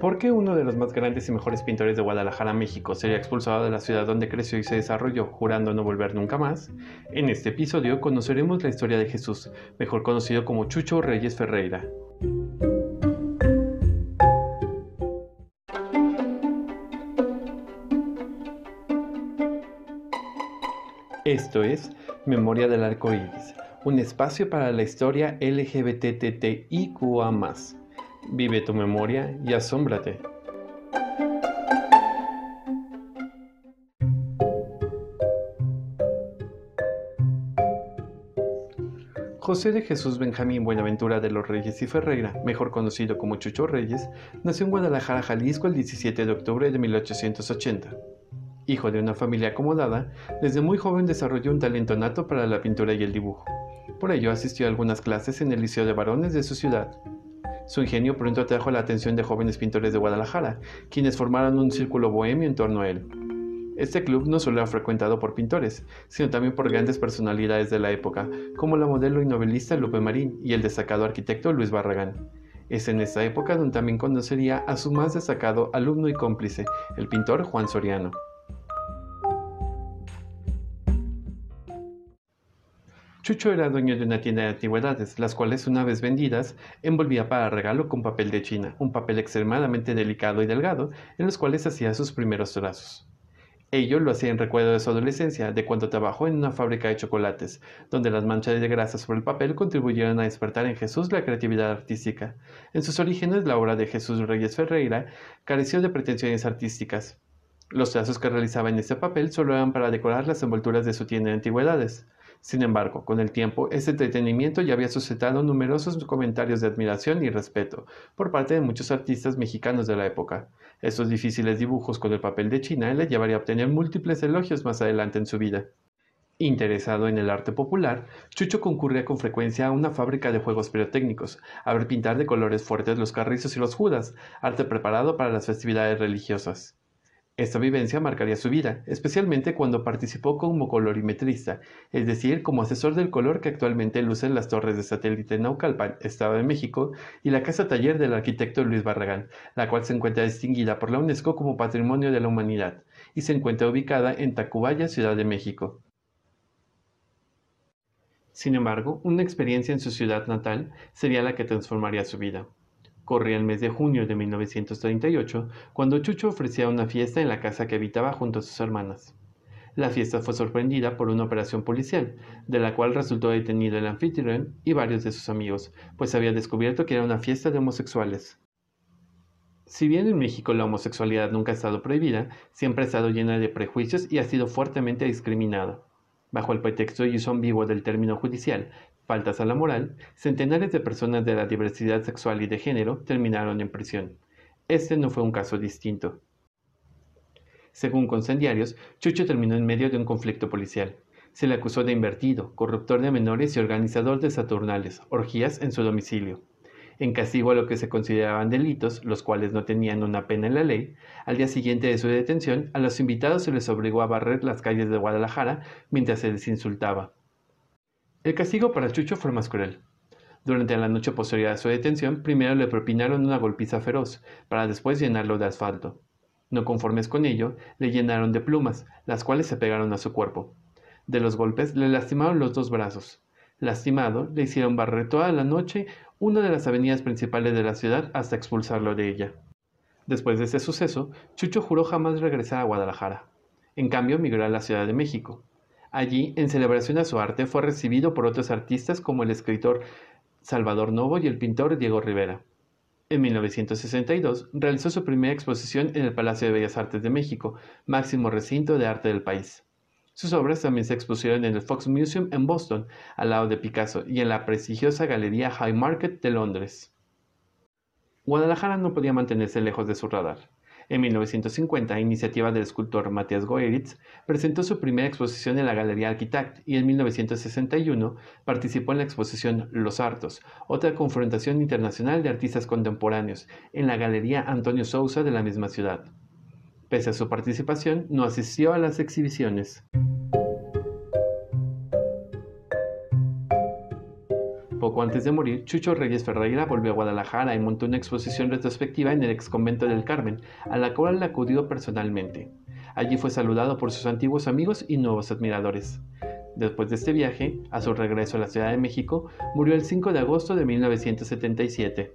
¿Por qué uno de los más grandes y mejores pintores de Guadalajara, México, sería expulsado de la ciudad donde creció y se desarrolló, jurando no volver nunca más? En este episodio conoceremos la historia de Jesús, mejor conocido como Chucho Reyes Ferreira. Esto es Memoria del Arco Iris, un espacio para la historia LGBTTIQA. Vive tu memoria y asómbrate. José de Jesús Benjamín Buenaventura de los Reyes y Ferreira, mejor conocido como Chucho Reyes, nació en Guadalajara, Jalisco el 17 de octubre de 1880. Hijo de una familia acomodada, desde muy joven desarrolló un talento nato para la pintura y el dibujo. Por ello asistió a algunas clases en el Liceo de Varones de su ciudad. Su ingenio pronto atrajo la atención de jóvenes pintores de Guadalajara, quienes formaron un círculo bohemio en torno a él. Este club no solo era frecuentado por pintores, sino también por grandes personalidades de la época, como la modelo y novelista Lupe Marín y el destacado arquitecto Luis Barragán. Es en esta época donde también conocería a su más destacado alumno y cómplice, el pintor Juan Soriano. Chucho era dueño de una tienda de antigüedades, las cuales una vez vendidas envolvía para regalo con papel de China, un papel extremadamente delicado y delgado, en los cuales hacía sus primeros trazos. Ello lo hacía en recuerdo de su adolescencia, de cuando trabajó en una fábrica de chocolates, donde las manchas de grasa sobre el papel contribuyeron a despertar en Jesús la creatividad artística. En sus orígenes, la obra de Jesús Reyes Ferreira careció de pretensiones artísticas. Los trazos que realizaba en este papel solo eran para decorar las envolturas de su tienda de antigüedades. Sin embargo, con el tiempo, este entretenimiento ya había suscitado numerosos comentarios de admiración y respeto por parte de muchos artistas mexicanos de la época. Estos difíciles dibujos con el papel de China le llevaría a obtener múltiples elogios más adelante en su vida. Interesado en el arte popular, Chucho concurría con frecuencia a una fábrica de juegos pirotécnicos, a ver pintar de colores fuertes los carrizos y los judas, arte preparado para las festividades religiosas. Esta vivencia marcaría su vida, especialmente cuando participó como colorimetrista, es decir, como asesor del color que actualmente lucen las torres de satélite Naucalpan, Estado de México, y la casa taller del arquitecto Luis Barragán, la cual se encuentra distinguida por la UNESCO como Patrimonio de la Humanidad, y se encuentra ubicada en Tacubaya, Ciudad de México. Sin embargo, una experiencia en su ciudad natal sería la que transformaría su vida. Corría el mes de junio de 1938, cuando Chucho ofrecía una fiesta en la casa que habitaba junto a sus hermanas. La fiesta fue sorprendida por una operación policial, de la cual resultó detenido el anfitrión y varios de sus amigos, pues había descubierto que era una fiesta de homosexuales. Si bien en México la homosexualidad nunca ha estado prohibida, siempre ha estado llena de prejuicios y ha sido fuertemente discriminada. Bajo el pretexto y uso vivo del término judicial, faltas a la moral, centenares de personas de la diversidad sexual y de género terminaron en prisión. Este no fue un caso distinto. Según concendiarios, Chucho terminó en medio de un conflicto policial. Se le acusó de invertido, corruptor de menores y organizador de saturnales, orgías en su domicilio. En castigo a lo que se consideraban delitos, los cuales no tenían una pena en la ley, al día siguiente de su detención, a los invitados se les obligó a barrer las calles de Guadalajara mientras se les insultaba. El castigo para Chucho fue más cruel. Durante la noche posterior a su detención, primero le propinaron una golpiza feroz, para después llenarlo de asfalto. No conformes con ello, le llenaron de plumas, las cuales se pegaron a su cuerpo. De los golpes le lastimaron los dos brazos. Lastimado, le hicieron barrer toda la noche una de las avenidas principales de la ciudad hasta expulsarlo de ella. Después de ese suceso, Chucho juró jamás regresar a Guadalajara. En cambio, migró a la Ciudad de México. Allí, en celebración a su arte, fue recibido por otros artistas como el escritor Salvador Novo y el pintor Diego Rivera. En 1962 realizó su primera exposición en el Palacio de Bellas Artes de México, máximo recinto de arte del país. Sus obras también se expusieron en el Fox Museum en Boston, al lado de Picasso, y en la prestigiosa Galería High Market de Londres. Guadalajara no podía mantenerse lejos de su radar. En 1950, a iniciativa del escultor Matías Goeritz, presentó su primera exposición en la Galería Architect y en 1961 participó en la exposición Los Hartos, otra confrontación internacional de artistas contemporáneos, en la Galería Antonio Sousa de la misma ciudad. Pese a su participación, no asistió a las exhibiciones. Antes de morir, Chucho Reyes Ferreira volvió a Guadalajara y montó una exposición retrospectiva en el ex convento del Carmen, a la cual acudió personalmente. Allí fue saludado por sus antiguos amigos y nuevos admiradores. Después de este viaje, a su regreso a la Ciudad de México, murió el 5 de agosto de 1977.